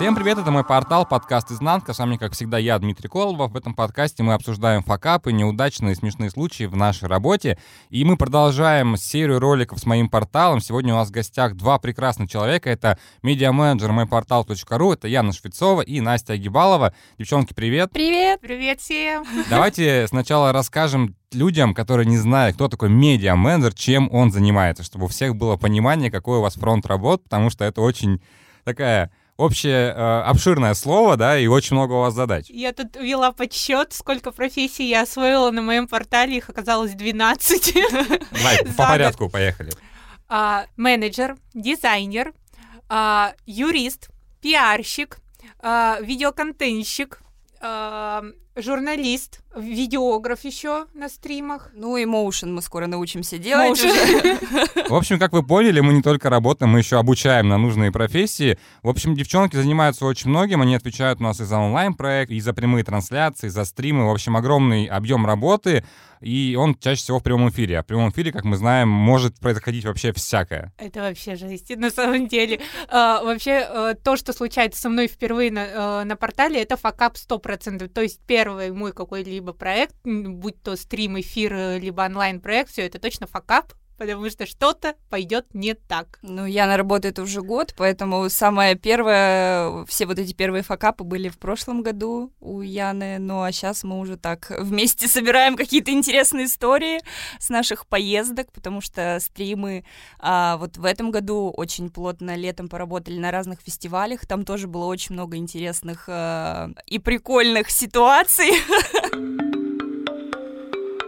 Всем привет, это мой портал, подкаст «Изнанка». С вами, как всегда, я, Дмитрий Колобов. В этом подкасте мы обсуждаем факапы, неудачные смешные случаи в нашей работе. И мы продолжаем серию роликов с моим порталом. Сегодня у нас в гостях два прекрасных человека. Это медиа-менеджер мойпортал.ру, это Яна Швецова и Настя Агибалова. Девчонки, привет! Привет! Привет всем! Давайте сначала расскажем людям, которые не знают, кто такой медиа-менеджер, чем он занимается, чтобы у всех было понимание, какой у вас фронт работ, потому что это очень такая общее э, обширное слово, да, и очень много у вас задач. Я тут вела подсчет, сколько профессий я освоила на моем портале, их оказалось 12. Давай, по порядку поехали. А, менеджер, дизайнер, а, юрист, пиарщик, а, видеоконтентщик, журналист, видеограф еще на стримах. Ну и моушен мы скоро научимся делать уже. В общем, как вы поняли, мы не только работаем, мы еще обучаем на нужные профессии. В общем, девчонки занимаются очень многим, они отвечают у нас и за онлайн-проект, и за прямые трансляции, и за стримы. В общем, огромный объем работы, и он чаще всего в прямом эфире. А в прямом эфире, как мы знаем, может происходить вообще всякое. Это вообще жесть, на самом деле. А, вообще, а, то, что случается со мной впервые на, а, на портале, это факап 100%. То есть первый мой какой-либо проект, будь то стрим, эфир, либо онлайн-проект, все это точно факап, потому что что-то пойдет не так. Ну, Яна работает уже год, поэтому самое первое, все вот эти первые факапы были в прошлом году у Яны, ну а сейчас мы уже так вместе собираем какие-то интересные истории с наших поездок, потому что стримы а, вот в этом году очень плотно летом поработали на разных фестивалях, там тоже было очень много интересных а, и прикольных ситуаций.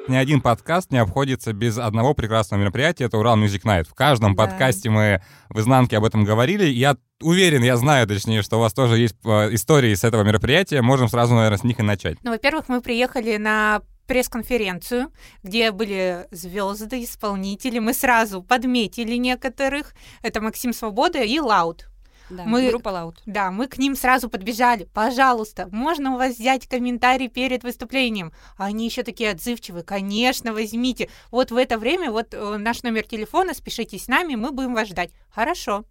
Ни один подкаст не обходится без одного прекрасного мероприятия, это Урал Music Night. В каждом да. подкасте мы в изнанке об этом говорили. Я уверен, я знаю, точнее, что у вас тоже есть э, истории с этого мероприятия. Можем сразу, наверное, с них и начать. Ну, во-первых, мы приехали на пресс-конференцию, где были звезды, исполнители. Мы сразу подметили некоторых. Это Максим Свобода и Лаут. Да, мы, группа Loud. Да, мы к ним сразу подбежали. Пожалуйста, можно у вас взять комментарий перед выступлением? Они еще такие отзывчивые. Конечно, возьмите. Вот в это время вот э, наш номер телефона, спешите с нами, мы будем вас ждать. Хорошо.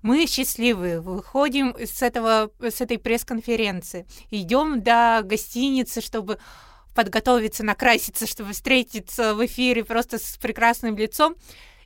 Мы счастливы, выходим с, этого, с этой пресс-конференции, идем до гостиницы, чтобы подготовиться, накраситься, чтобы встретиться в эфире просто с прекрасным лицом.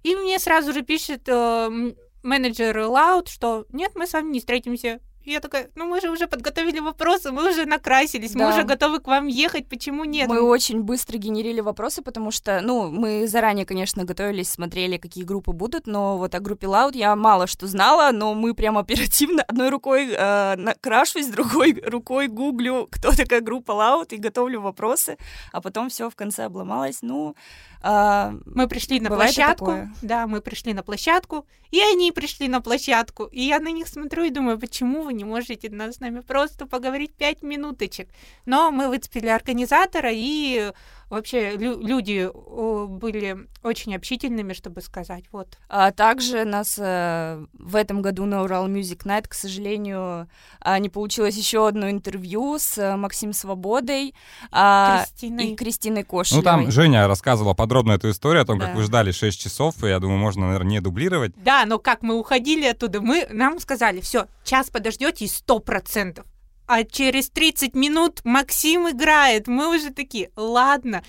И мне сразу же пишет э, менеджер Loud, что нет, мы с вами не встретимся. Я такая, ну мы же уже подготовили вопросы, мы уже накрасились, да. мы уже готовы к вам ехать, почему нет? Мы очень быстро генерили вопросы, потому что, ну, мы заранее, конечно, готовились, смотрели, какие группы будут, но вот о группе Loud я мало что знала, но мы прям оперативно одной рукой э, накрашусь, другой рукой гуглю, кто такая группа Loud, и готовлю вопросы, а потом все в конце обломалось. Ну, а, мы пришли на площадку, да, мы пришли на площадку, и они пришли на площадку, и я на них смотрю и думаю, почему вы не можете с нами просто поговорить пять минуточек? Но мы выцепили организатора и Вообще лю- люди были очень общительными, чтобы сказать, вот. А также нас э, в этом году на Урал Music Night, к сожалению, э, не получилось еще одно интервью с э, Максим Свободой э, Кристиной. и Кристиной Кошелевой. Ну там Женя рассказывала подробно эту историю о том, да. как вы ждали 6 часов, и я думаю, можно, наверное, не дублировать. Да, но как мы уходили оттуда, мы нам сказали, все, час подождете и сто процентов а через 30 минут Максим играет. Мы уже такие, ладно,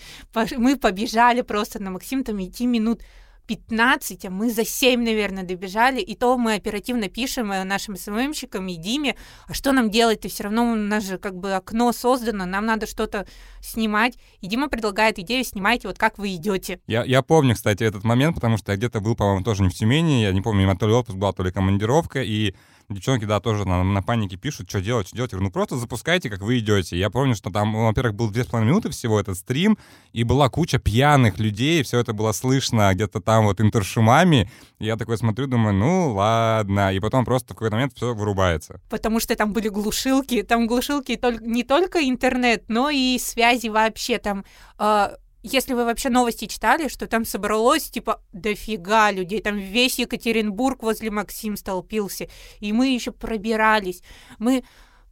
мы побежали просто на Максим, там идти минут 15, а мы за 7, наверное, добежали, и то мы оперативно пишем э, нашим СММщикам и Диме, а что нам делать-то, все равно у нас же как бы окно создано, нам надо что-то снимать, и Дима предлагает идею, снимайте вот как вы идете. Я, я помню, кстати, этот момент, потому что я где-то был, по-моему, тоже не в Тюмени, я не помню, то ли отпуск была, то ли командировка, и девчонки, да, тоже на, на панике пишут, что делать, что делать. Я говорю, ну просто запускайте, как вы идете. Я помню, что там, ну, во-первых, был две с половиной минуты всего этот стрим, и была куча пьяных людей, все это было слышно где-то там вот интершумами. И я такой смотрю, думаю, ну ладно. И потом просто в какой-то момент все вырубается. Потому что там были глушилки, там глушилки не только интернет, но и связи вообще. Там э, если вы вообще новости читали, что там собралось, типа, дофига людей, там весь Екатеринбург возле Максим столпился, и мы еще пробирались. Мы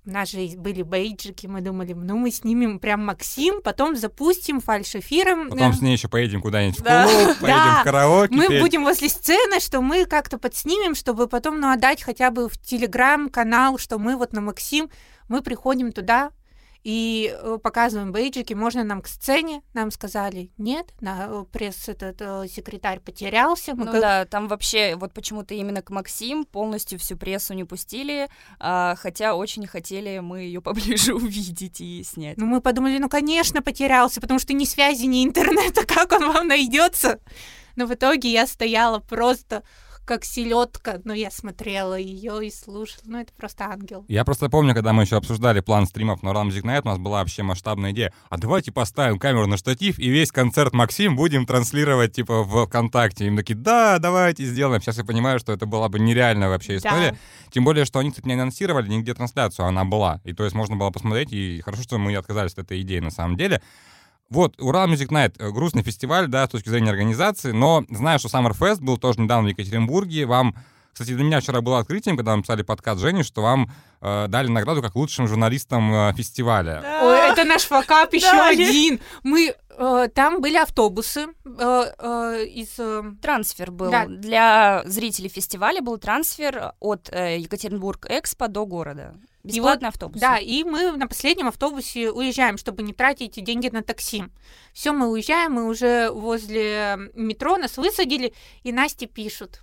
у нас же были бейджики, мы думали, ну мы снимем прям Максим, потом запустим фальш-эфиром. Потом с ней еще поедем куда-нибудь да. в клуб, поедем да. в караоке. Мы петь. будем возле сцены, что мы как-то подснимем, чтобы потом ну, отдать хотя бы в телеграм-канал, что мы вот на Максим, мы приходим туда, и э, показываем бейджики, можно нам к сцене, нам сказали, нет, на э, пресс этот э, секретарь потерялся. Мы ну как... да, там вообще вот почему-то именно к Максим полностью всю прессу не пустили, а, хотя очень хотели мы ее поближе увидеть и снять. Ну мы подумали, ну конечно потерялся, потому что ни связи, ни интернета, как он вам найдется? Но в итоге я стояла просто как селедка, но я смотрела ее и слушала. Ну, это просто ангел. Я просто помню, когда мы еще обсуждали план стримов на Run Music Night, у нас была вообще масштабная идея. А давайте поставим камеру на штатив и весь концерт Максим будем транслировать, типа, в ВКонтакте. Им такие, да, давайте сделаем. Сейчас я понимаю, что это была бы нереальная вообще история. Да. Тем более, что они, кстати, не анонсировали нигде трансляцию, она была. И то есть можно было посмотреть, и хорошо, что мы отказались от этой идеи на самом деле. Вот, Урал Music Night, э, грустный фестиваль, да, с точки зрения организации, но знаю, что Summerfest был тоже недавно в Екатеринбурге, вам кстати, для меня вчера было открытием, когда мы писали подкаст Жене, что вам э, дали награду как лучшим журналистам э, фестиваля. Да. Ой, это наш факап еще да, один. Мы э, там были автобусы э, э, из э... трансфер был да. для зрителей фестиваля был трансфер от э, Екатеринбург Экспо до города. Бесплатный вот, автобус. Да, и мы на последнем автобусе уезжаем, чтобы не тратить деньги на такси. Все, мы уезжаем, мы уже возле метро нас высадили, и Насте пишут.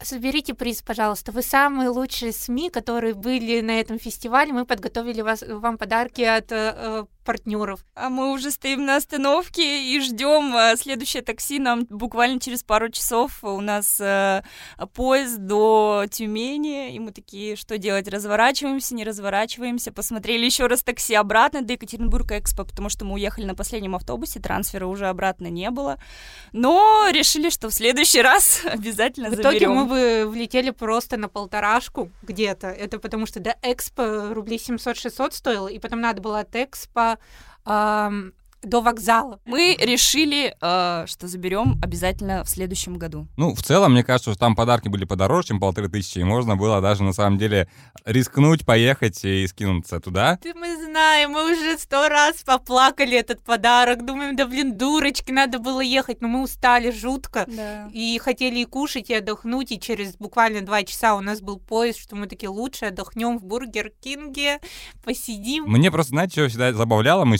Соберите приз, пожалуйста. Вы самые лучшие СМИ, которые были на этом фестивале. Мы подготовили вас, вам подарки от э, партнеров. А мы уже стоим на остановке и ждем э, следующее такси. Нам буквально через пару часов у нас э, поезд до Тюмени. И мы такие, что делать? Разворачиваемся, не разворачиваемся. Посмотрели еще раз такси обратно до Екатеринбурга Экспо, потому что мы уехали на последнем автобусе, трансфера уже обратно не было. Но решили, что в следующий раз обязательно В итоге мы бы влетели просто на полторашку где-то. Это потому что до Экспо рублей 700-600 стоило, и потом надо было от Экспо э, до вокзала. Мы решили, э, что заберем обязательно в следующем году. Ну, в целом, мне кажется, что там подарки были подороже, чем полторы тысячи, и можно было даже на самом деле рискнуть, поехать и скинуться туда. Ты мы знаем, мы уже сто раз поплакали этот подарок, думаем, да блин, дурочки, надо было ехать, но мы устали жутко, да. и хотели и кушать, и отдохнуть, и через буквально два часа у нас был поезд, что мы такие, лучше отдохнем в Бургер Кинге, посидим. Мне просто, знаете, что всегда забавляло, мы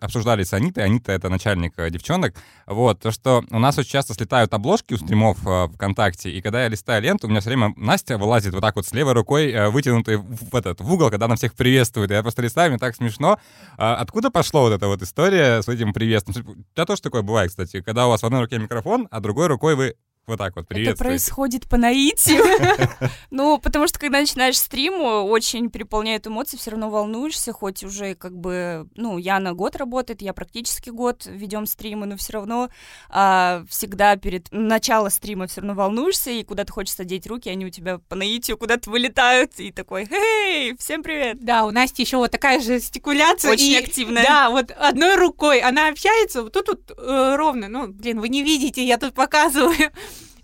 обсуждали с Анитой, Анита — это начальник э, девчонок, вот, то, что у нас очень часто слетают обложки у стримов э, ВКонтакте, и когда я листаю ленту, у меня все время Настя вылазит вот так вот с левой рукой, э, вытянутой в, этот, в угол, когда она всех приветствует, я просто листаю, мне так смешно. А откуда пошла вот эта вот история с этим приветствием? Тебя тоже такое бывает, кстати, когда у вас в одной руке микрофон, а другой рукой вы вот так вот, привет. Это происходит по наитию. Ну, потому что, когда начинаешь стрим, очень переполняют эмоции, все равно волнуешься, хоть уже как бы, ну, Яна год работает, я практически год ведем стримы, но все равно а, всегда перед началом стрима все равно волнуешься, и куда-то хочется деть руки, они у тебя по наитию куда-то вылетают, и такой, эй, всем привет. Да, у Насти еще вот такая же стикуляция. Очень активная. Да, вот одной рукой она общается, вот тут вот э, ровно, ну, блин, вы не видите, я тут показываю.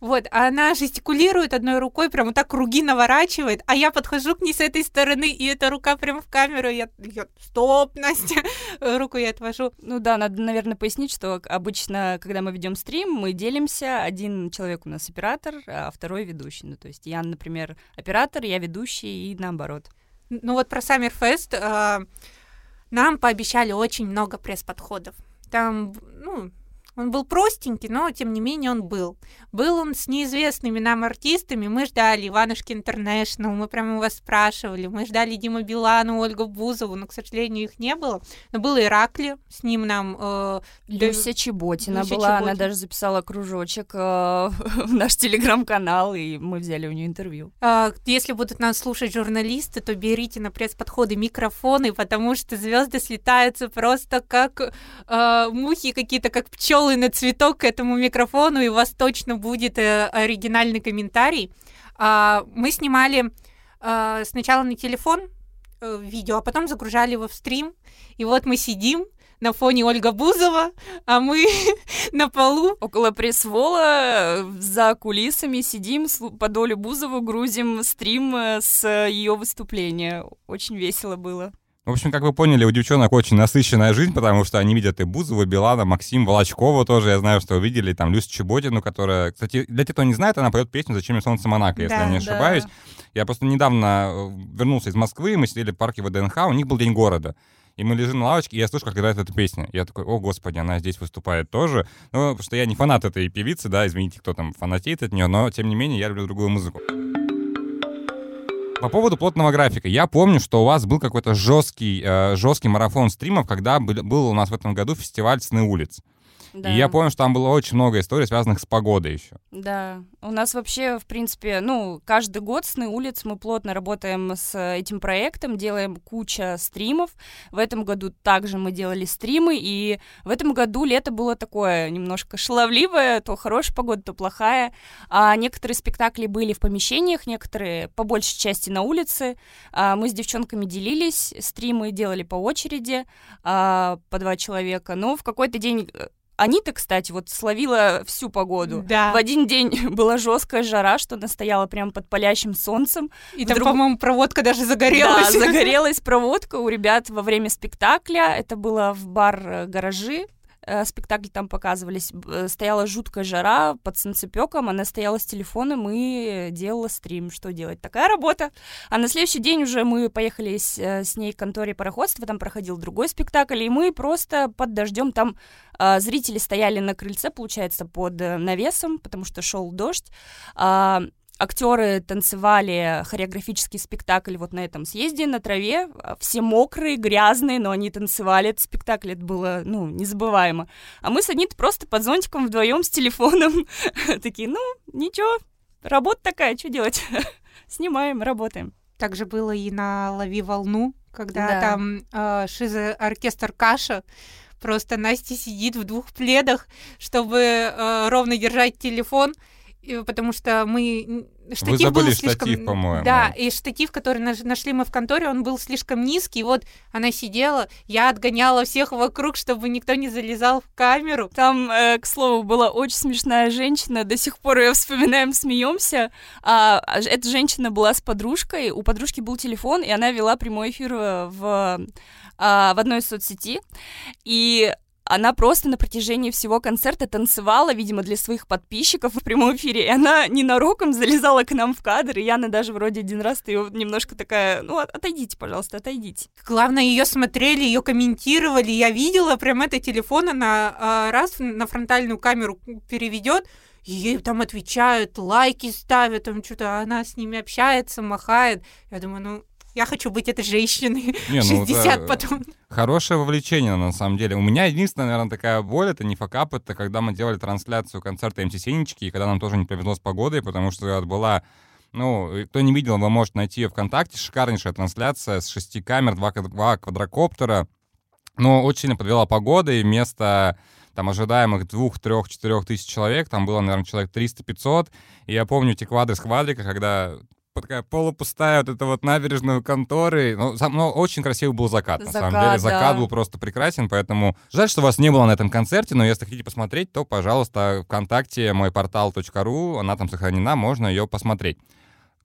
Вот, а она жестикулирует одной рукой, прям вот так круги наворачивает, а я подхожу к ней с этой стороны, и эта рука прям в камеру, я, я стоп, Настя, руку я отвожу. Ну да, надо, наверное, пояснить, что обычно, когда мы ведем стрим, мы делимся, один человек у нас оператор, а второй ведущий. Ну, то есть я, например, оператор, я ведущий, и наоборот. Ну вот про Саммерфест э, нам пообещали очень много пресс-подходов. Там, ну, он был простенький, но тем не менее он был. Был он с неизвестными нам артистами. Мы ждали Иванушки Интернешнл, мы прямо вас спрашивали. Мы ждали Диму Билану, Ольгу Бузову, но, к сожалению, их не было. Но был Иракли, с ним нам... Э, Люся Чеботина Люся была, Чеботина. она даже записала кружочек э, в наш телеграм-канал, и мы взяли у нее интервью. Э, если будут нас слушать журналисты, то берите на пресс-подходы микрофоны, потому что звезды слетаются просто как э, мухи какие-то, как пчелы пчелы на цветок к этому микрофону, и у вас точно будет э, оригинальный комментарий. А, мы снимали а, сначала на телефон э, видео, а потом загружали его в стрим. И вот мы сидим, на фоне Ольга Бузова, а мы на полу. Около пресс-вола э, за кулисами сидим, по долю Бузову грузим стрим с ее выступления. Очень весело было. В общем, как вы поняли, у девчонок очень насыщенная жизнь, потому что они видят и Бузова, Билана, Максим, Волочкова тоже, я знаю, что вы видели, там, Люсю Чеботину, которая, кстати, для тех, кто не знает, она поет песню «Зачем мне солнце Монако», если Да, я не да. ошибаюсь. Я просто недавно э, вернулся из Москвы, мы сидели в парке ВДНХ, у них был День города. И мы лежим на лавочке, и я слышу, как играет эта песня. Я такой, о, господи, она здесь выступает тоже. Ну, потому что я не фанат этой певицы, да, извините, кто там фанатеет от нее, но, тем не менее, я люблю другую музыку. По поводу плотного графика. Я помню, что у вас был какой-то жесткий, э, жесткий марафон стримов, когда был, у нас в этом году фестиваль «Сны улиц». Да. И я помню, что там было очень много историй, связанных с погодой еще. Да, у нас вообще, в принципе, ну, каждый год «Сны улиц» мы плотно работаем с этим проектом, делаем куча стримов. В этом году также мы делали стримы, и в этом году лето было такое немножко шаловливое, то хорошая погода, то плохая. А некоторые спектакли были в помещениях, некоторые по большей части на улице. А мы с девчонками делились, стримы делали по очереди, а, по два человека. Но в какой-то день... э, Анита, кстати, вот словила всю погоду. Да. В один день была жесткая жара, что она стояла прямо под палящим солнцем. И там, Вдруг- по-моему, проводка даже загорелась. Да, загорелась проводка у ребят во время спектакля. Это было в бар э, «Гаражи». Э, Спектакли там показывались. Э, Стояла жуткая жара под солнцепеком. Она стояла с телефоном и делала стрим. Что делать? Такая работа. А на следующий день уже мы поехали с, э, с ней к конторе пароходства. Там проходил другой спектакль. И мы просто под дождем там а, зрители стояли на крыльце, получается, под э, навесом, потому что шел дождь. А, актеры танцевали хореографический спектакль вот на этом съезде, на траве. Все мокрые, грязные, но они танцевали этот спектакль. Это было, ну, незабываемо. А мы с Анитой просто под зонтиком вдвоем с телефоном. Такие, ну, ничего, работа такая, что делать? Снимаем, работаем. Так же было и на «Лови волну», когда Да. там э, шизо-оркестр «Каша». Просто Настя сидит в двух пледах, чтобы э, ровно держать телефон, потому что мы... Штатив забыли был слишком... штатив, по-моему. Да, и штатив, который наш- нашли мы в конторе, он был слишком низкий. Вот она сидела, я отгоняла всех вокруг, чтобы никто не залезал в камеру. Там, э, к слову, была очень смешная женщина. До сих пор ее вспоминаем, смеемся. А, а эта женщина была с подружкой. У подружки был телефон, и она вела прямой эфир э, в, а, в одной из соцсети. И она просто на протяжении всего концерта танцевала, видимо, для своих подписчиков в прямом эфире. И она ненароком залезала к нам в кадр. И Яна даже вроде один раз ее немножко такая, ну, от- отойдите, пожалуйста, отойдите. Главное, ее смотрели, ее комментировали. Я видела прям это телефон, она а, раз на фронтальную камеру переведет, ей там отвечают, лайки ставят, там что-то она с ними общается, махает. Я думаю, ну, я хочу быть этой женщиной. Не, ну, 60 да, потом. Хорошее вовлечение, на самом деле. У меня единственная, наверное, такая боль, это не факап, это когда мы делали трансляцию концерта МТ Синички, и когда нам тоже не повезло с погодой, потому что была ну, кто не видел, вы можете найти ее ВКонтакте. Шикарнейшая трансляция с шести камер, два, два квадрокоптера. Но очень сильно подвела погода, и вместо там ожидаемых двух, трех, четырех тысяч человек, там было, наверное, человек 300-500. И я помню эти квадры с квадрика, когда такая полупустая вот эта вот набережную конторы. Ну, сам- ну, очень красивый был закат, на самом Закат, деле. Закат да. был просто прекрасен, поэтому жаль, что вас не было на этом концерте, но если хотите посмотреть, то, пожалуйста, ВКонтакте мой портал.ру, она там сохранена, можно ее посмотреть.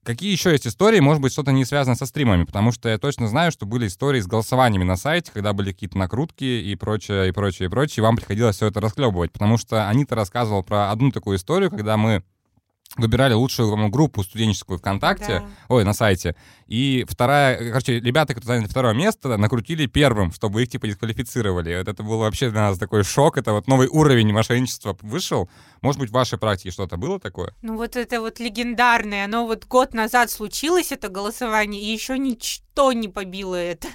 Какие еще есть истории, может быть, что-то не связано со стримами, потому что я точно знаю, что были истории с голосованиями на сайте, когда были какие-то накрутки и прочее, и прочее, и прочее, и вам приходилось все это расхлебывать, потому что Анита рассказывала про одну такую историю, когда мы выбирали лучшую по-моему, группу студенческую ВКонтакте, Да. ой, на сайте. И вторая, короче, ребята, которые заняли второе место, накрутили первым, чтобы их типа дисквалифицировали. Вот это был вообще для нас такой шок, это вот новый уровень мошенничества вышел. Может быть, в вашей практике что-то было такое? Ну вот это вот легендарное, оно вот год назад случилось, это голосование, и еще ничто не побило это.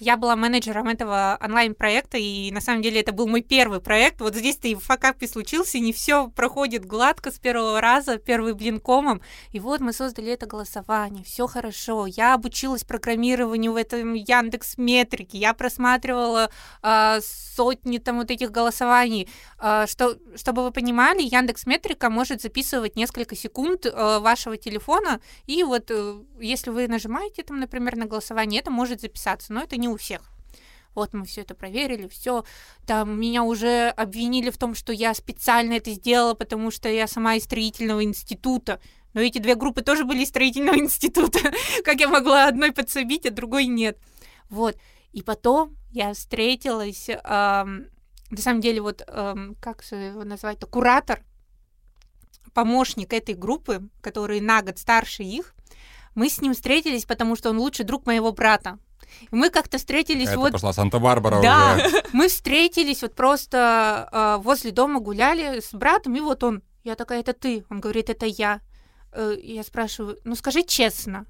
Я была менеджером этого онлайн-проекта, и на самом деле это был мой первый проект. Вот здесь-то и в факапе случился, и не все проходит гладко с первого раза, первый блин комом. И вот мы создали это голосование, все хорошо. Я обучилась программированию в этом Яндекс Метрике, я просматривала а, сотни там вот этих голосований. А, что, чтобы вы понимали, Яндекс Метрика может записывать несколько секунд э, вашего телефона, и вот э, если вы нажимаете там, например, на голосование, это может записаться, но это не у всех. Вот мы все это проверили, все. Там меня уже обвинили в том, что я специально это сделала, потому что я сама из строительного института. Но эти две группы тоже были из строительного института. Как я могла одной подсобить, а другой нет. Вот. И потом я встретилась, эм, на самом деле, вот, эм, как его назвать-то, куратор, помощник этой группы, который на год старше их. Мы с ним встретились, потому что он лучший друг моего брата. И мы как-то встретились Это вот... пошла Санта-Барбара Да, уже. мы встретились вот просто э, возле дома гуляли с братом, и вот он, я такая, это ты? Он говорит, это я. Э, я спрашиваю, ну скажи честно,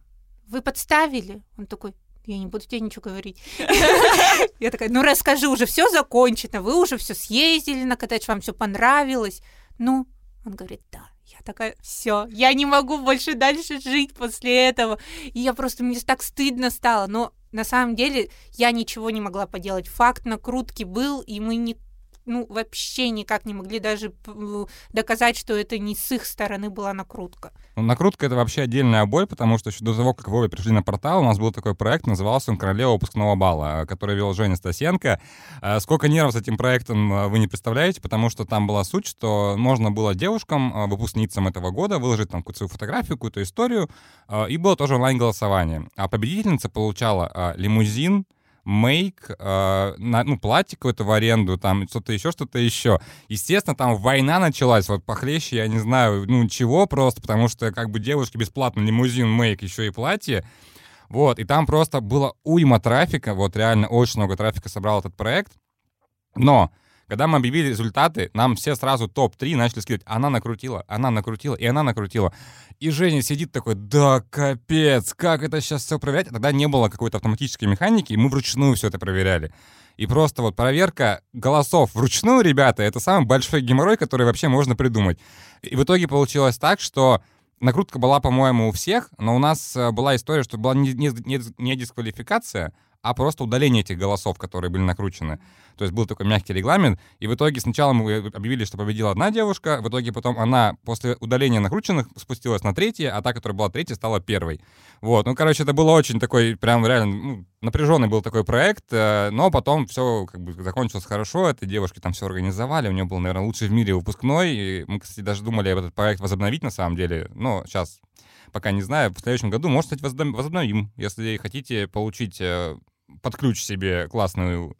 вы подставили? Он такой, я не буду тебе ничего говорить. Я такая, ну расскажи, уже все закончено, вы уже все съездили на коттедж, вам все понравилось. Ну, он говорит, да. Я такая, все, я не могу больше дальше жить после этого. И я просто, мне так стыдно стало. Но на самом деле я ничего не могла поделать. Факт накрутки был, и мы не ну, вообще никак не могли даже доказать, что это не с их стороны была накрутка. Ну, накрутка — это вообще отдельная боль, потому что еще до того, как вы пришли на портал, у нас был такой проект, назывался он «Королева выпускного балла», который вел Женя Стасенко. А, сколько нервов с этим проектом а, вы не представляете, потому что там была суть, что можно было девушкам, выпускницам этого года, выложить там какую-то свою фотографию, какую-то историю, и было тоже онлайн-голосование. А победительница получала лимузин, мейк, э, на, ну, платье какое-то в аренду, там что-то еще, что-то еще. Естественно, там война началась, вот похлеще, я не знаю, ну, чего просто, потому что как бы девушке бесплатно лимузин, мейк, еще и платье. Вот, и там просто было уйма трафика, вот реально очень много трафика собрал этот проект. Но когда мы объявили результаты, нам все сразу топ-3 начали скидывать. Она накрутила, она накрутила, и она накрутила. И Женя сидит такой, да капец, как это сейчас все проверять? А тогда не было какой-то автоматической механики, и мы вручную все это проверяли. И просто вот проверка голосов вручную, ребята, это самый большой геморрой, который вообще можно придумать. И в итоге получилось так, что накрутка была, по-моему, у всех, но у нас э, была история, что была не, не, не, не дисквалификация, а просто удаление этих голосов, которые были накручены. То есть был такой мягкий регламент, и в итоге сначала мы объявили, что победила одна девушка, в итоге потом она после удаления накрученных спустилась на третье, а та, которая была третья, стала первой. Вот, ну, короче, это было очень такой, прям реально, ну, напряженный был такой проект, э, но потом все как бы закончилось хорошо, этой девушки там все организовали, у нее был, наверное, лучший в мире выпускной, и мы, кстати, даже думали этот проект возобновить на самом деле, но сейчас пока не знаю, в следующем году, может, кстати, возобновим, если хотите получить э, под ключ себе классную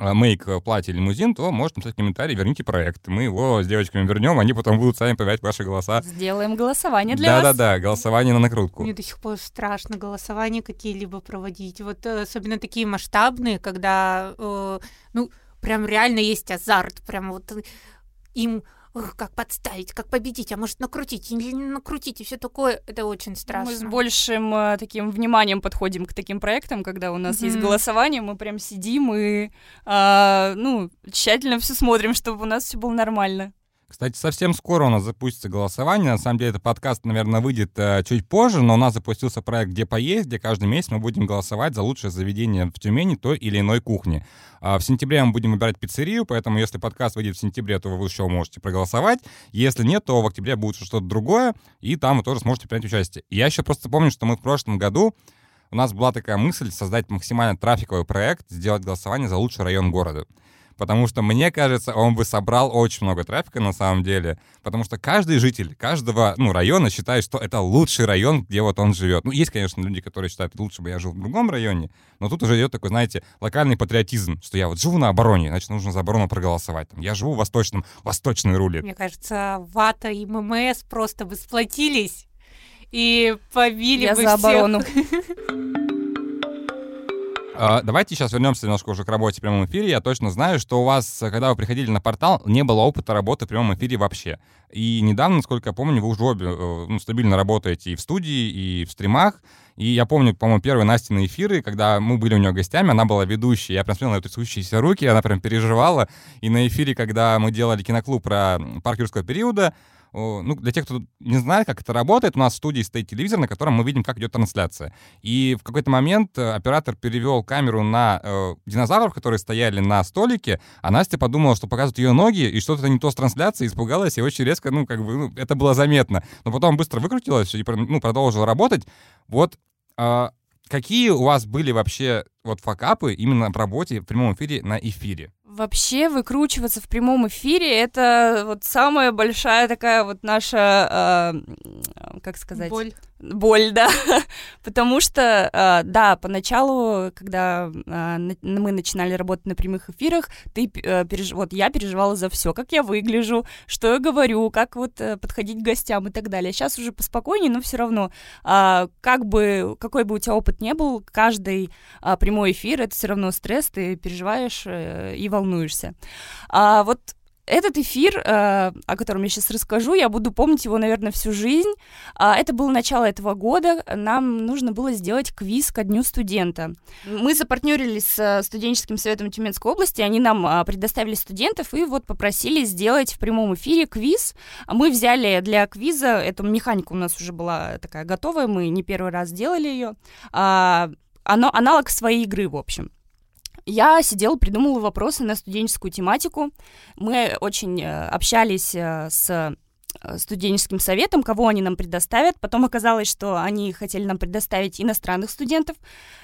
мейк э, платье лимузин, то можете написать комментарий, верните проект. Мы его с девочками вернем, они потом будут сами проверять ваши голоса. Сделаем голосование для да, вас. Да-да-да, голосование на накрутку. Мне до сих пор страшно голосования какие-либо проводить. Вот э, особенно такие масштабные, когда, э, ну, прям реально есть азарт, прям вот им Ох, как подставить, как победить, а может накрутить или не накрутить, и все такое, это очень страшно. Мы с большим э, таким вниманием подходим к таким проектам, когда у нас mm-hmm. есть голосование, мы прям сидим и, э, ну, тщательно все смотрим, чтобы у нас все было нормально. Кстати, совсем скоро у нас запустится голосование. На самом деле, этот подкаст, наверное, выйдет э, чуть позже, но у нас запустился проект «Где поесть», где каждый месяц мы будем голосовать за лучшее заведение в Тюмени той или иной кухни. А в сентябре мы будем выбирать пиццерию, поэтому если подкаст выйдет в сентябре, то вы еще можете проголосовать. Если нет, то в октябре будет что-то другое, и там вы тоже сможете принять участие. Я еще просто помню, что мы в прошлом году у нас была такая мысль создать максимально трафиковый проект, сделать голосование за лучший район города потому что, мне кажется, он бы собрал очень много трафика на самом деле, потому что каждый житель каждого ну, района считает, что это лучший район, где вот он живет. Ну, есть, конечно, люди, которые считают, лучше бы я жил в другом районе, но тут уже идет такой, знаете, локальный патриотизм, что я вот живу на обороне, значит, нужно за оборону проголосовать. Там, я живу в восточном, восточной руле. Мне кажется, ВАТА и ММС просто бы сплотились и побили я бы за всех. оборону. А, давайте сейчас вернемся немножко уже к работе в прямом эфире. Я точно знаю, что у вас, когда вы приходили на портал, не было опыта работы в прямом эфире вообще. И недавно, насколько я помню, вы уже обе э, ну, стабильно работаете и в студии, и в стримах. И я помню, по-моему, первые Настины эфиры, когда мы были у нее гостями, она была ведущей. Я прям смотрел на ее трясущиеся руки, она прям переживала. И на эфире, когда мы делали киноклуб про парк юрского периода, ну, для тех, кто не знает, как это работает, у нас в студии стоит телевизор, на котором мы видим, как идет трансляция. И в какой-то момент э, оператор перевел камеру на э, динозавров, которые стояли на столике, а Настя подумала, что показывают ее ноги, и что-то не то с трансляцией, испугалась, и очень резко, ну, как бы, ну, это было заметно. Но потом быстро выкрутилась и ну, продолжила работать. Вот э, какие у вас были вообще вот факапы именно в работе в прямом эфире на эфире? Вообще выкручиваться в прямом эфире это вот самая большая такая вот наша, э, как сказать, Боль. боль, да, потому что, э, да, поначалу, когда э, мы начинали работать на прямых эфирах, ты, э, переж- вот я переживала за все, как я выгляжу, что я говорю, как вот э, подходить к гостям и так далее. Сейчас уже поспокойнее, но все равно, а, как бы, какой бы у тебя опыт не был, каждый а, прямой эфир это все равно стресс, ты переживаешь э, и волнуешься. А вот этот эфир, э, о котором я сейчас расскажу, я буду помнить его, наверное, всю жизнь. А, Это было начало этого года. Нам нужно было сделать квиз ко Дню студента. Мы запартнерились с студенческим советом Тюменской области. Они нам а, предоставили студентов и вот попросили сделать в прямом эфире квиз. А Мы взяли для квиза, эту механику у нас уже была такая готовая, мы не первый раз делали ее. А, Оно, аналог своей игры, в общем. Я сидела, придумала вопросы на студенческую тематику. Мы очень э, общались э, с э, студенческим советом, кого они нам предоставят. Потом оказалось, что они хотели нам предоставить иностранных студентов.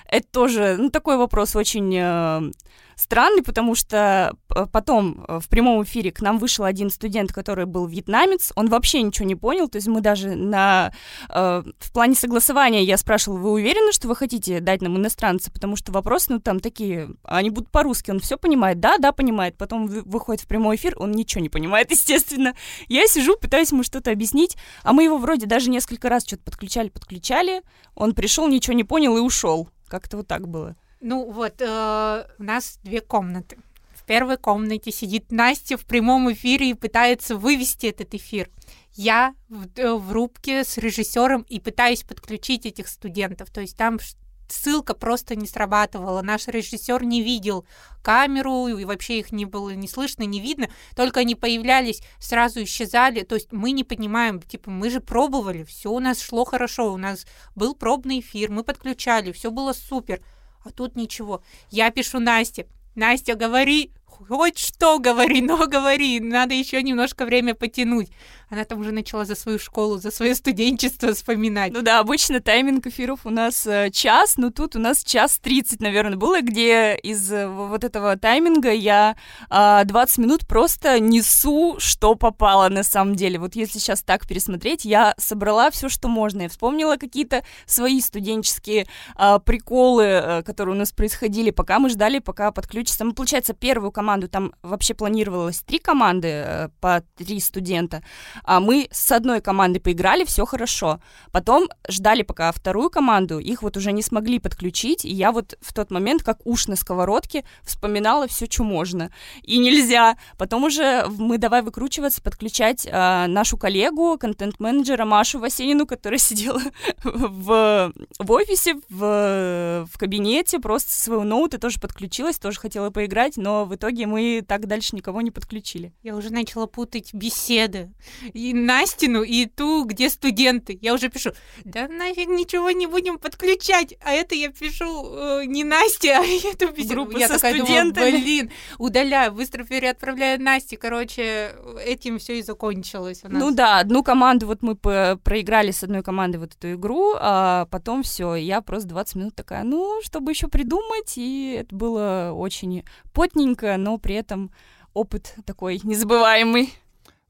Это тоже, ну, такой вопрос очень странный, потому что п- потом э, в прямом эфире к нам вышел один студент, который был вьетнамец. Он вообще ничего не понял, то есть мы даже на э, в плане согласования я спрашивала, вы уверены, что вы хотите дать нам иностранца, потому что вопросы, ну, там такие, они будут по-русски, он все понимает, да, да, понимает, потом вы- выходит в прямой эфир, он ничего не понимает, естественно. Я сижу, пытаюсь ему что-то объяснить, а мы его вроде даже несколько раз что-то подключали, подключали, он пришел, ничего не понял и ушел. Как-то вот так было. Ну вот, э, у нас две комнаты. В первой комнате сидит Настя в прямом эфире и пытается вывести этот эфир. Я в, э, в рубке с режиссером и пытаюсь подключить этих студентов. То есть там ссылка просто не срабатывала. Наш режиссер не видел камеру, и вообще их не было не слышно, не видно. Только они появлялись, сразу исчезали. То есть мы не понимаем, типа, мы же пробовали, все у нас шло хорошо, у нас был пробный эфир, мы подключали, все было супер. А тут ничего. Я пишу Насте. Настя, говори, хоть что говори, но говори, надо еще немножко время потянуть. Она там уже начала за свою школу, за свое студенчество вспоминать. Ну да, обычно тайминг эфиров у нас э, час, но тут у нас час 30, наверное, было, где из э, вот этого тайминга я а, 20 минут просто несу, что попало на самом деле. Вот если сейчас так пересмотреть, я собрала все, что можно. Я вспомнила какие-то свои студенческие а, приколы, э, которые у нас происходили, пока мы ждали, пока подключится. Ну, получается, первую команду, там вообще планировалось три команды по три студента, а мы с одной командой поиграли, все хорошо. Потом ждали пока вторую команду, их вот уже не смогли подключить, и я вот в тот момент, как уж на сковородке, вспоминала все, что можно. И нельзя. Потом уже мы давай выкручиваться, подключать а, нашу коллегу, контент-менеджера Машу Васенину, которая сидела в, в офисе, в, в кабинете, просто со своего ноута тоже подключилась, тоже хотела поиграть, но в итоге мы так дальше никого не подключили. Я уже начала путать беседы. И Настину, и ту, где студенты. Я уже пишу, да нафиг ничего не будем подключать. А это я пишу э, не Насте, а эту. Группу я со такая студентами. думаю, блин, удаляю, быстро переотправляю Насте. Короче, этим все и закончилось у нас. Ну да, одну команду вот мы проиграли с одной командой вот эту игру, а потом все, я просто 20 минут такая, ну, чтобы еще придумать, и это было очень потненько, но при этом опыт такой незабываемый.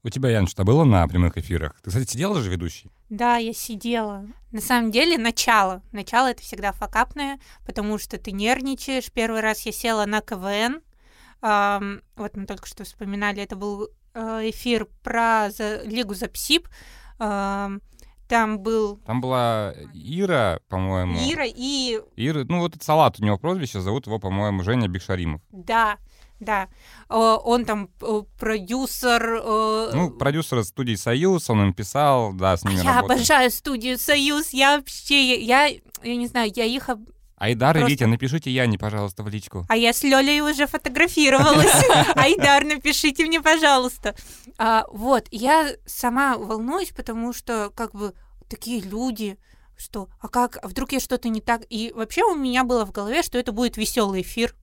У тебя, Ян, что было на прямых эфирах? Ты, кстати, сидела же ведущий? Да, я сидела. На самом деле, начало. Начало это всегда факапное, потому что ты нервничаешь. Первый раз я села на КВН. Ам, вот мы только что вспоминали, это был э, эфир про за- Лигу за ПСИП. Ам, там был Там была Ира, по-моему. Ира и... Ира, ну вот Салат, у него прозвище, зовут его, по-моему, Женя Бекшаримов. Да, да. Э, Он там э, продюсер... э, Ну, продюсер студии «Союз», он им писал, да, с ними я работал. обожаю студию «Союз». Я вообще... Я, я не знаю, я их об- Айдар и Просто- Витя, напишите Яне, пожалуйста, в личку. А я с Лёлей уже фотографировалась. Айдар, напишите мне, пожалуйста. А, вот, я сама волнуюсь, потому что как бы такие люди, что, а как, а вдруг я что-то не так? И вообще у меня было в голове, что это будет веселый эфир.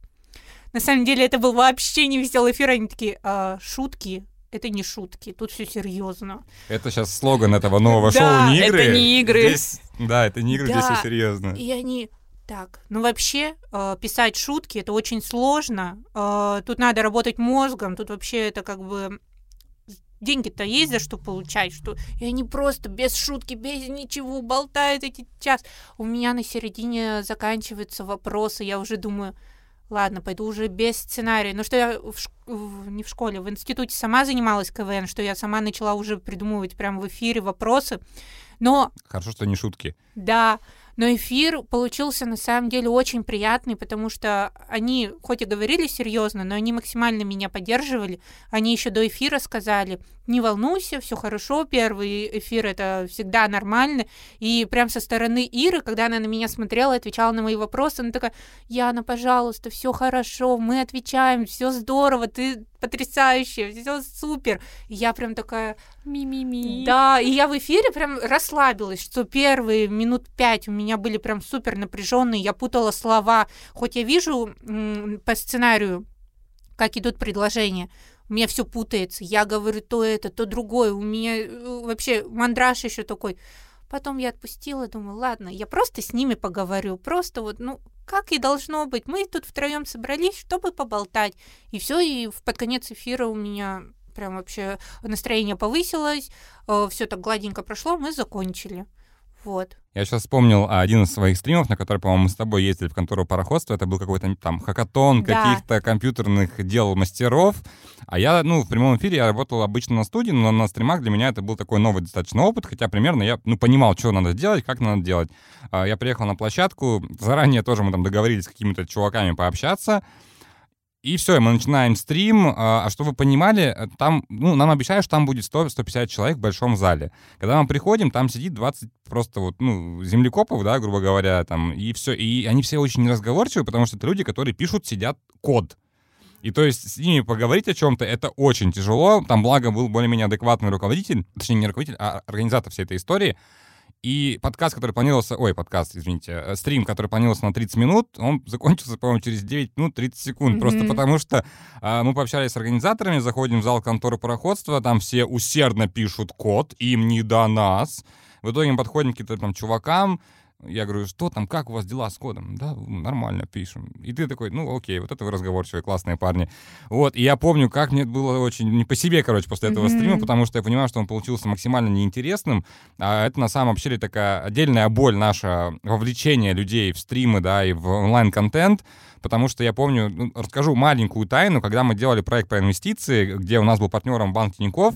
На самом деле это был вообще не веселый эфир, они такие, «А, шутки, это не шутки, тут все серьезно. Это сейчас слоган этого нового Да, шоу «Не это игры». не игры. Здесь- да, это не игры, здесь все серьезно. И они, Так, ну вообще э, писать шутки это очень сложно. Э, тут надо работать мозгом, тут вообще это как бы деньги-то есть за что получать, что и они просто без шутки, без ничего болтают эти час. У меня на середине заканчиваются вопросы, я уже думаю, ладно, пойду уже без сценария. Но что я в ш... в... не в школе, в институте сама занималась КВН, что я сама начала уже придумывать прямо в эфире вопросы. Но... Хорошо, что не шутки. Да, но эфир получился на самом деле очень приятный, потому что они, хоть и говорили серьезно, но они максимально меня поддерживали. Они еще до эфира сказали, не волнуйся, все хорошо, первый эфир это всегда нормально. И прям со стороны Иры, когда она на меня смотрела, отвечала на мои вопросы, она такая, Яна, пожалуйста, все хорошо, мы отвечаем, все здорово, ты потрясающе, все супер. И я прям такая... Ми-ми-ми. Да, и я в эфире прям расслабилась, что первые минут пять у меня были прям супер напряженные, я путала слова. Хоть я вижу по сценарию, как идут предложения, у меня все путается. Я говорю то это, то другое. У меня э, вообще мандраж еще такой. Потом я отпустила, думаю, ладно, я просто с ними поговорю. Просто вот, ну, как и должно быть. Мы тут втроем собрались, чтобы поболтать. И все, и под конец эфира у меня прям вообще настроение повысилось, э, все так гладенько прошло, мы закончили. Вот. Я сейчас вспомнил один из своих стримов, на который, по-моему, мы с тобой ездили в контору пароходства. Это был какой-то там хакатон Да. каких-то компьютерных дел мастеров. А я, ну, в прямом эфире я работал обычно на студии, но на стримах для меня это был такой новый достаточно опыт, хотя примерно я, ну, понимал, что надо делать, как надо делать. А, Я приехал на площадку, заранее тоже мы там договорились с какими-то чуваками пообщаться, и все, мы начинаем стрим. А а что вы понимали, э, там, ну, нам обещают, что там будет 100-150 человек в большом зале. Когда мы приходим, там сидит 20 просто вот, ну, землекопов, да, грубо говоря, там, и все. И они все очень неразговорчивые, потому что это люди, которые пишут, сидят код. И то есть с ними поговорить о чем-то это очень тяжело. Там, благо, был более-менее адекватный руководитель, точнее, не руководитель, а организатор всей этой истории. И подкаст, который планировался... Ой, подкаст, извините. э, Стрим, который планировался на 30 минут, он закончился, по-моему, через 9 минут 30 секунд. Просто Мгм. потому что а, мы пообщались с организаторами, заходим в зал конторы пароходства, там все усердно пишут код, им не до нас. В итоге мы подходим к каким-то там чувакам, я говорю, что там, как у вас дела с кодом? Да, нормально, пишем. И ты такой, ну окей, вот это вы разговорчивые, классные парни. Вот, и я помню, как мне было очень не по себе, короче, после этого Мгм. стрима, потому что я понимаю, что он получился максимально неинтересным, а это на самом деле такая отдельная боль наша, вовлечение людей в стримы, да, и в онлайн-контент, потому что я помню, ну, расскажу маленькую тайну, когда мы делали проект про инвестиции, где у нас был партнером банк Тинькофф,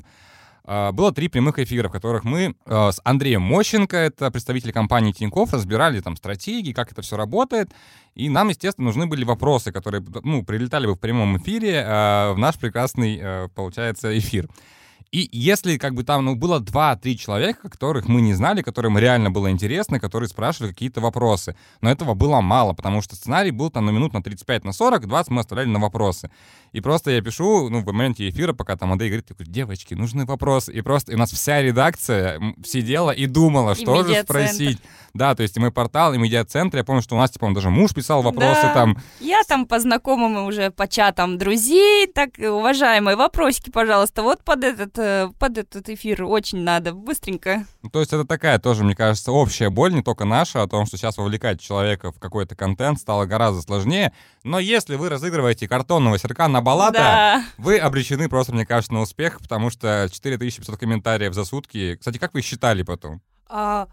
было три прямых эфира, в которых мы э, с Андреем Мощенко, это представитель компании Тинькофф, разбирали там стратегии, как это все работает. И нам, естественно, нужны были вопросы, которые, ну, прилетали бы в прямом эфире э, в наш прекрасный, получается, эфир. И если как бы там ну, было 2-3 человека, которых мы не знали, которым реально было интересно, которые спрашивали какие-то вопросы. Но этого было мало, потому что сценарий был там на минут на 35, на 40, 20 мы оставляли на вопросы. И просто я пишу, ну, в моменте эфира, пока там Андрей говорит, такой, девочки, нужны вопросы. И просто и у нас вся редакция сидела и думала, И что же медиацентр. спросить. Да, то есть и мы портал, и медиацентр. Я помню, что у нас, типа, даже муж писал вопросы Да. там. Я там по знакомым и уже по чатам друзей, так, уважаемые, вопросики, пожалуйста, вот под этот, под этот эфир очень надо, быстренько. Ну, То есть это такая тоже, мне кажется, общая боль, не только наша, о том, что сейчас вовлекать человека в какой-то контент стало гораздо сложнее. Но если вы разыгрываете картонного серка на баллата, Да. вы обречены просто, мне кажется, на успех, потому что 4500 комментариев за сутки. Кстати, как вы считали потом? А,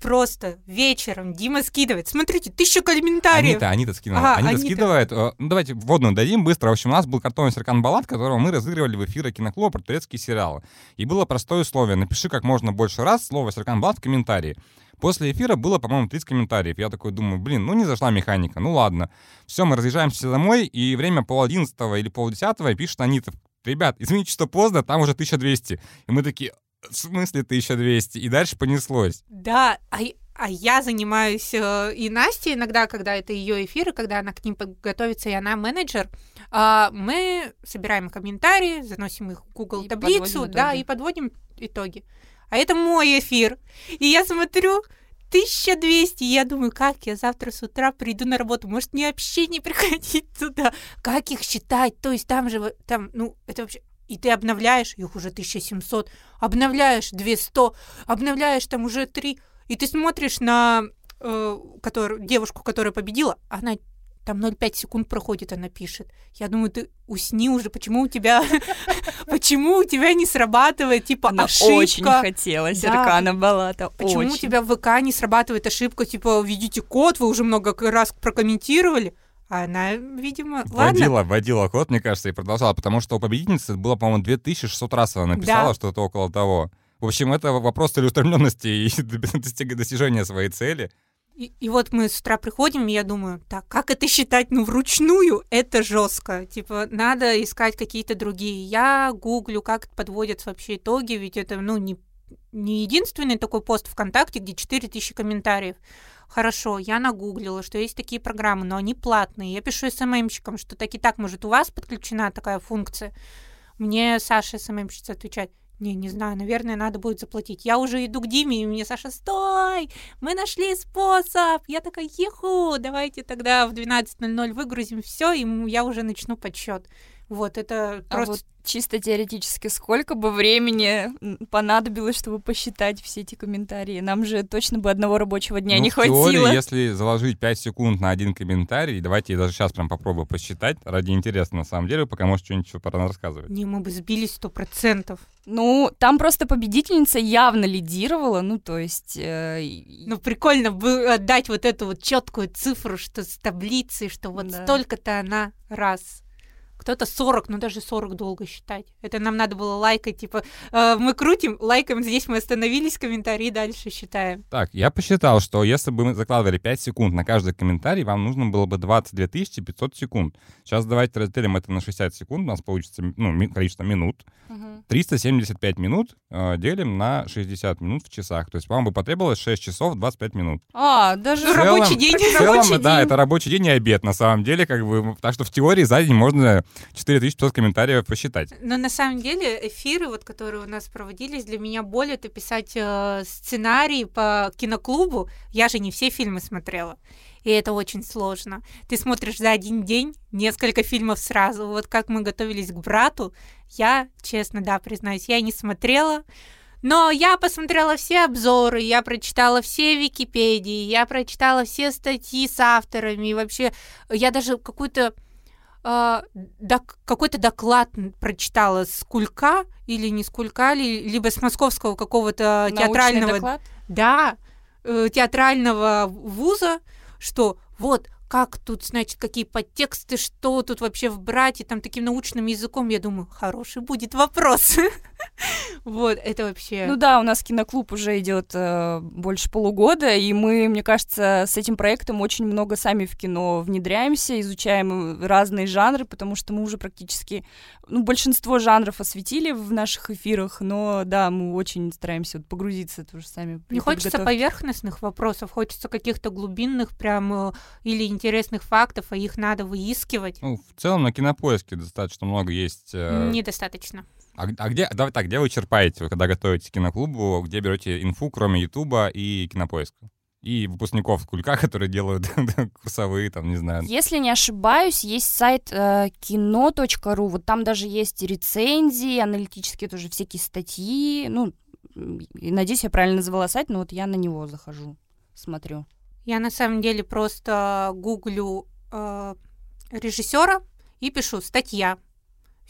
просто вечером Дима скидывает. Смотрите, тысяча комментариев. Анита, Анита скинула. Ага, Анита, Анита. скидывает. э, Ну, давайте вводную дадим быстро. В общем, у нас был картонный серкан баллад, которого мы разыгрывали в эфире киноклуба про турецкие сериалы. И было простое условие. Напиши как можно больше раз слово серкан баллад в комментарии. После эфира было, по-моему, 30 комментариев. Я такой думаю, блин, ну не зашла механика, ну ладно. Все, мы разъезжаемся домой, и время пол одиннадцатого или пол десятого пишет Анита, ребят, извините, что поздно, там уже 1200. И мы такие, в смысле 1200? И дальше понеслось. Да, а, а я занимаюсь э, и Настя иногда, когда это ее эфиры, когда она к ним готовится, и она менеджер, а, мы собираем комментарии, заносим их в Google И таблицу, да, и подводим итоги. А это мой эфир. И я смотрю, 1200, и я думаю, как я завтра с утра приду на работу, может мне вообще не приходить туда, как их считать, то есть там же, там, ну, это вообще, и ты обновляешь, их уже 1700, обновляешь 200, обновляешь там уже 3, и ты смотришь на э, который, девушку, которая победила, она там 0,5 секунд проходит, она пишет. Я думаю, ты усни уже, почему у тебя, почему у тебя не срабатывает, типа, Она ошибка? очень хотела, Серкана Балата, Почему у очень. тебя в ВК не срабатывает ошибка, типа, введите код, вы уже много раз прокомментировали? А она, видимо, ладно. Вводила, вводила код, мне кажется, и продолжала, потому что у победительницы было, по-моему, 2600 раз она написала Да. что-то около того. В общем, это вопрос целеустремленности и достижения своей цели. И, и вот мы с утра приходим, и я думаю, так, как это считать? Ну, вручную это жестко. Типа, надо искать какие-то другие. Я гуглю, как подводятся вообще итоги, ведь это, ну, не, не единственный такой пост ВКонтакте, где 4000 комментариев. Хорошо, я нагуглила, что есть такие программы, но они платные. Я пишу СММщикам, что так и так, может, у вас подключена такая функция. Мне Саша СММщица отвечает, не, не знаю, наверное, надо будет заплатить. Я уже иду к Диме, и мне Саша, стой, мы нашли способ. Я такая, еху, давайте тогда в 12.00 выгрузим все, и я уже начну подсчет. Вот, это А просто... вот чисто теоретически, сколько бы времени понадобилось, чтобы посчитать все эти комментарии? Нам же точно бы одного рабочего дня Ну, не в теории, хватило. если заложить 5 секунд на один комментарий, давайте я даже сейчас прям попробую посчитать, ради интереса на самом деле, пока может что-нибудь еще пора рассказывать. Не, мы бы сбились сто процентов. Ну, там просто победительница явно лидировала, ну, то есть... э, Ну, прикольно бы отдать вот эту вот четкую цифру, что с таблицей, что вот Да. столько-то она раз. Кто-то 40, ну даже 40 долго считать. Это нам надо было лайкать, типа, э, мы крутим, лайкаем, здесь мы остановились, комментарии дальше считаем. Так, я посчитал, что если бы мы закладывали 5 секунд на каждый комментарий, вам нужно было бы 22 500 секунд. Сейчас давайте разделим это на 60 секунд, у нас получится ну, количество минут. Мгм. 375 минут э, делим на 60 минут в часах. То есть вам бы потребовалось 6 часов 25 минут. А, даже... Ну, рабочий день. В целом, да, день. это рабочий день и обед, на самом деле, как бы. Так что в теории за день можно 4500 комментариев посчитать. Но на самом деле эфиры, вот, которые у нас проводились, для меня боль это писать э, сценарий по киноклубу. Я же не все фильмы смотрела. И это очень сложно. Ты смотришь за один день несколько фильмов сразу. Вот как мы готовились к брату, я, честно, да, признаюсь, я не смотрела. Но я посмотрела все обзоры, я прочитала все Википедии, я прочитала все статьи с авторами. И вообще, я даже какую-то а, док- какой-то доклад прочитала с Кулька или не с Кулька, ли- либо с московского какого-то Научный театрального, доклад? да, э, театрального вуза, что вот как тут, значит, какие подтексты, что тут вообще вбрать, и там таким научным языком, я думаю, хороший будет вопрос. Вот, это вообще... Ну да, у нас киноклуб уже идет э, больше полугода, и мы, мне кажется, с этим проектом очень много сами в кино внедряемся, изучаем э, разные жанры, потому что мы уже практически, ну, большинство жанров осветили в наших эфирах, но да, мы очень стараемся вот погрузиться тоже сами. Не хочется поверхностных вопросов, хочется каких-то глубинных прям э, или интересных фактов, а их надо выискивать. Ну, в целом на кинопоиске достаточно много есть. э, Недостаточно. А, а где, давай так, где вы черпаете, вы когда готовитесь к киноклубу, где берете инфу, кроме Ютуба и кинопоиска? И выпускников Кулька, которые делают курсовые, там, не знаю. Если не ошибаюсь, есть сайт э, кино.ру, вот там даже есть рецензии, аналитические тоже всякие статьи, ну, и, надеюсь, я правильно назвала сайт, но вот я на него захожу, смотрю. Я на самом деле просто гуглю э, режиссера и пишу статья.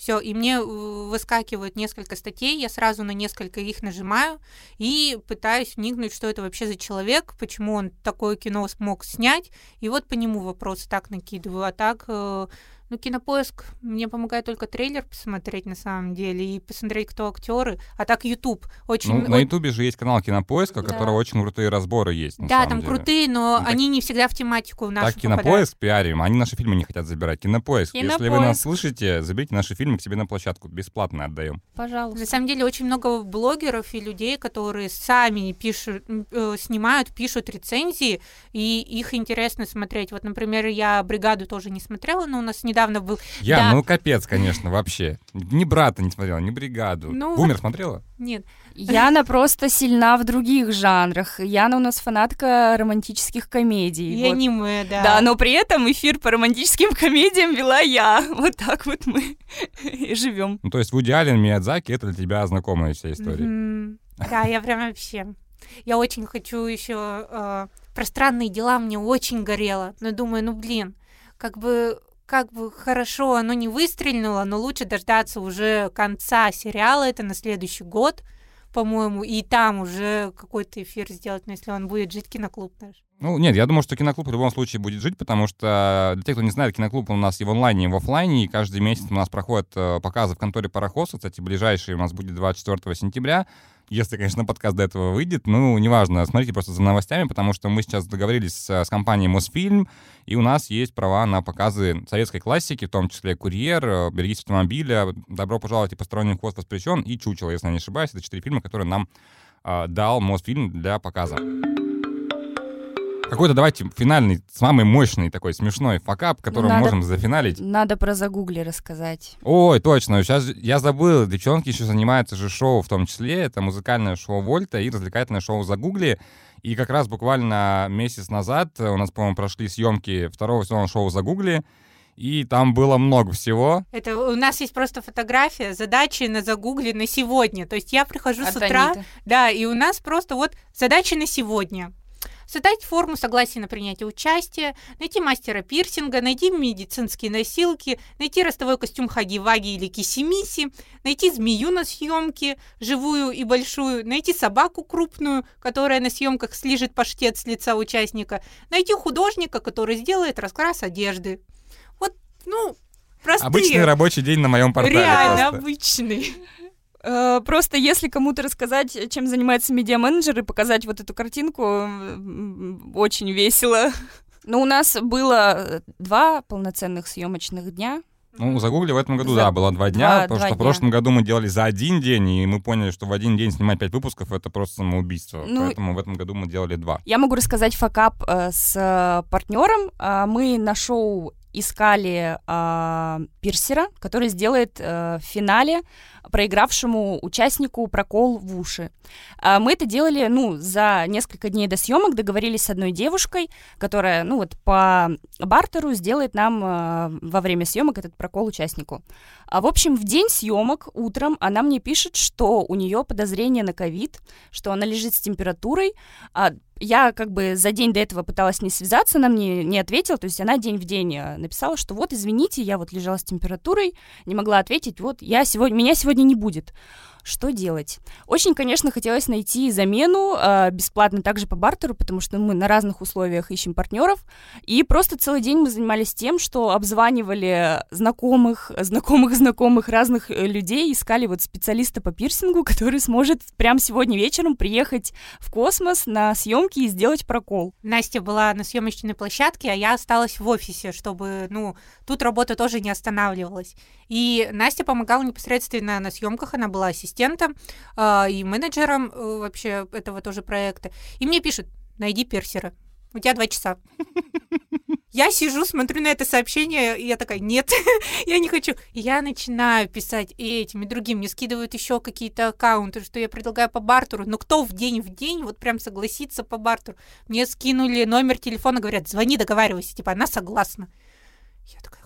Все, и мне э, выскакивают несколько статей, я сразу на несколько их нажимаю и пытаюсь вникнуть, что это вообще за человек, почему он такое кино смог снять, и вот по нему вопросы так накидываю, а так, э, ну, кинопоиск мне помогает только трейлер посмотреть на самом деле и посмотреть, кто актеры, а так YouTube очень... Ну, на Ютубе же есть канал Кинопоиска, у Да. которого очень крутые разборы есть. на Да, самом там деле. крутые, но Ну, так- они не всегда в тематику нашу Так, попадают. Кинопоиск пиарим, они наши фильмы не хотят забирать. Кинопоиск. Если вы нас Кинопоиск. слышите, заберите наши фильмы к себе на площадку. Бесплатно отдаем. Пожалуйста. На самом деле очень много блогеров и людей, которые сами пишут, э, снимают, пишут рецензии, и их интересно смотреть. Вот, например, я бригаду тоже не смотрела, но у нас недавно был. Я, Да. ну капец, конечно, вообще. Ни брата не смотрела, ни бригаду. Ну, Бумер смотрела? Нет, Яна просто сильна в других жанрах. Яна у нас фанатка романтических комедий. и вот. аниме, да. Да, но при этом эфир по романтическим комедиям вела я. Вот так вот мы и живем. Ну, то есть Вуди Аллен, Миядзаки — это для тебя знакомая вся история. Мгм. Да, я прям вообще. Я очень хочу еще про странные дела мне очень горело. Но думаю, ну блин, как бы как бы хорошо оно не выстрелило, но лучше дождаться уже конца сериала, это на следующий год, по-моему, и там уже какой-то эфир сделать, но если он будет жить киноклуб наш. Ну, нет, я думаю, что киноклуб в любом случае будет жить, потому что, для тех, кто не знает, киноклуб у нас и в онлайне, и в офлайне, и каждый месяц у нас проходят э, показы в конторе Парохоса. Кстати, ближайший у нас будет 24 сентября если, конечно, подкаст до этого выйдет. Ну, неважно, смотрите просто за новостями, потому что мы сейчас договорились с, с компанией Мосфильм, и у нас есть права на показы советской классики, в том числе «Курьер», э, «Берегись автомобиля», «Добро пожаловать» и «Посторонний вход воспрещен» и «Чучело», если я не ошибаюсь. Это четыре фильма, которые нам э, дал Мосфильм для показа. Какой-то давайте финальный, самый мощный такой смешной факап, который мы можем зафиналить. Надо про загугли рассказать. Ой, точно. Сейчас я забыл. Девчонки еще занимаются же шоу в том числе. Это музыкальное шоу Вольта и развлекательное шоу Загугли. И как раз буквально месяц назад у нас, по-моему, прошли съемки второго сезона шоу Загугли. И там было много всего. Это у нас есть просто фотография задачи на загугле на сегодня. То есть я прихожу От с утра, Аниты. да, и у нас просто вот задачи на сегодня создать форму согласия на принятие участия, найти мастера пирсинга, найти медицинские носилки, найти ростовой костюм Хаги-Ваги или Кисимиси, найти змею на съемке, живую и большую, найти собаку крупную, которая на съемках слижет паштет с лица участника, найти художника, который сделает раскрас одежды. Вот, ну, простые. Обычный рабочий день на моем портале. Реально просто. обычный. Э, просто если кому-то рассказать, чем занимается медиа-менеджер и показать вот эту картинку, очень весело. Но у нас было два полноценных съемочных дня. Ну, загугли в этом году, за... да, было два дня, два, потому два что дня. в прошлом году мы делали за один день, и мы поняли, что в один день снимать пять выпусков — это просто самоубийство. Ну, Поэтому в этом году мы делали два. Я могу рассказать факап э, с партнером. Э, мы на шоу искали э, пирсера, который сделает э, в финале проигравшему участнику прокол в уши. А мы это делали, ну, за несколько дней до съемок, договорились с одной девушкой, которая, ну, вот по бартеру сделает нам э, во время съемок этот прокол участнику. А в общем, в день съемок утром она мне пишет, что у нее подозрение на ковид, что она лежит с температурой, а я как бы за день до этого пыталась с ней связаться, она мне не ответила, то есть она день в день э, написала, что вот, извините, я вот лежала с температурой, не могла ответить, вот, я сегодня, меня сегодня не будет. Что делать? Очень, конечно, хотелось найти замену э, бесплатно также по бартеру, потому что мы на разных условиях ищем партнеров. И просто целый день мы занимались тем, что обзванивали знакомых, знакомых, знакомых разных э, людей, искали вот специалиста по пирсингу, который сможет прямо сегодня вечером приехать в космос на съемки и сделать прокол. Настя была на съемочной площадке, а я осталась в офисе, чтобы, ну, тут работа тоже не останавливалась. И Настя помогала непосредственно на съемках, она была ассистентом ассистентом э, и менеджером э, вообще этого тоже проекта. И мне пишут, найди персера. У тебя два часа. Я сижу, смотрю на это сообщение, и я такая, нет, я не хочу. И я начинаю писать и этим, и другим. Мне скидывают еще какие-то аккаунты, что я предлагаю по бартеру. Но кто в день в день вот прям согласится по бартеру? Мне скинули номер телефона, говорят, звони, договаривайся. Типа, она согласна. Я такая,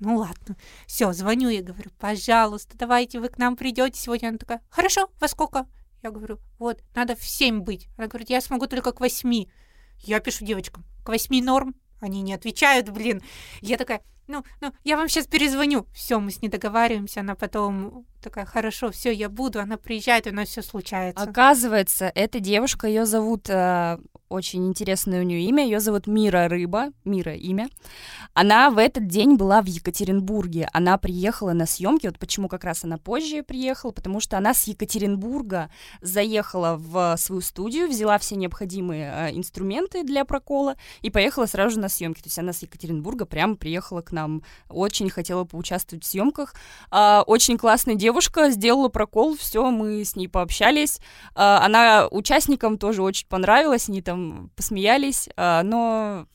ну ладно, все, звоню и говорю, пожалуйста, давайте вы к нам придете сегодня. Она такая, хорошо, во сколько? Я говорю, вот, надо в семь быть. Она говорит, я смогу только к восьми. Я пишу девочкам, к восьми норм. Они не отвечают, блин. Я такая, ну, ну, я вам сейчас перезвоню. Все, мы с ней договариваемся, она потом такая, хорошо, все, я буду. Она приезжает, у нас все случается. Оказывается, эта девушка, ее зовут э, очень интересное у нее имя. Ее зовут Мира Рыба. Мира имя. Она в этот день была в Екатеринбурге. Она приехала на съемки. Вот почему как раз она позже приехала, потому что она с Екатеринбурга заехала в свою студию, взяла все необходимые э, инструменты для прокола и поехала сразу же на съемки. То есть она с Екатеринбурга прямо приехала к нам. Очень хотела поучаствовать в съемках. Э, очень классная девушка, сделала прокол, все, мы с ней пообщались. Э, она участникам тоже очень понравилась, они там посмеялись, а, но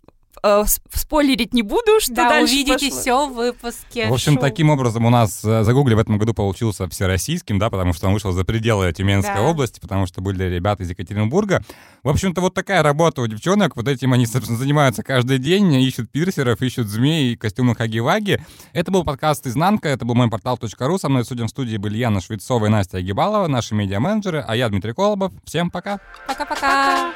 э, спойлерить не буду, что да, дальше увидите пошло. все в выпуске. В общем, шоу. таким образом у нас э, Загугли в этом году получился всероссийским, да, потому что он вышел за пределы Тюменской да. области, потому что были ребята из Екатеринбурга. В общем-то, вот такая работа у девчонок. Вот этим они, собственно, занимаются каждый день, ищут пирсеров, ищут змей, костюмы Хаги-Ваги. Это был подкаст «Изнанка», это был мой портал.ру. Со мной, судя в студии, были Яна Швецова и Настя Агибалова, наши медиа-менеджеры, а я Дмитрий Колобов. Всем пока! Пока-пока!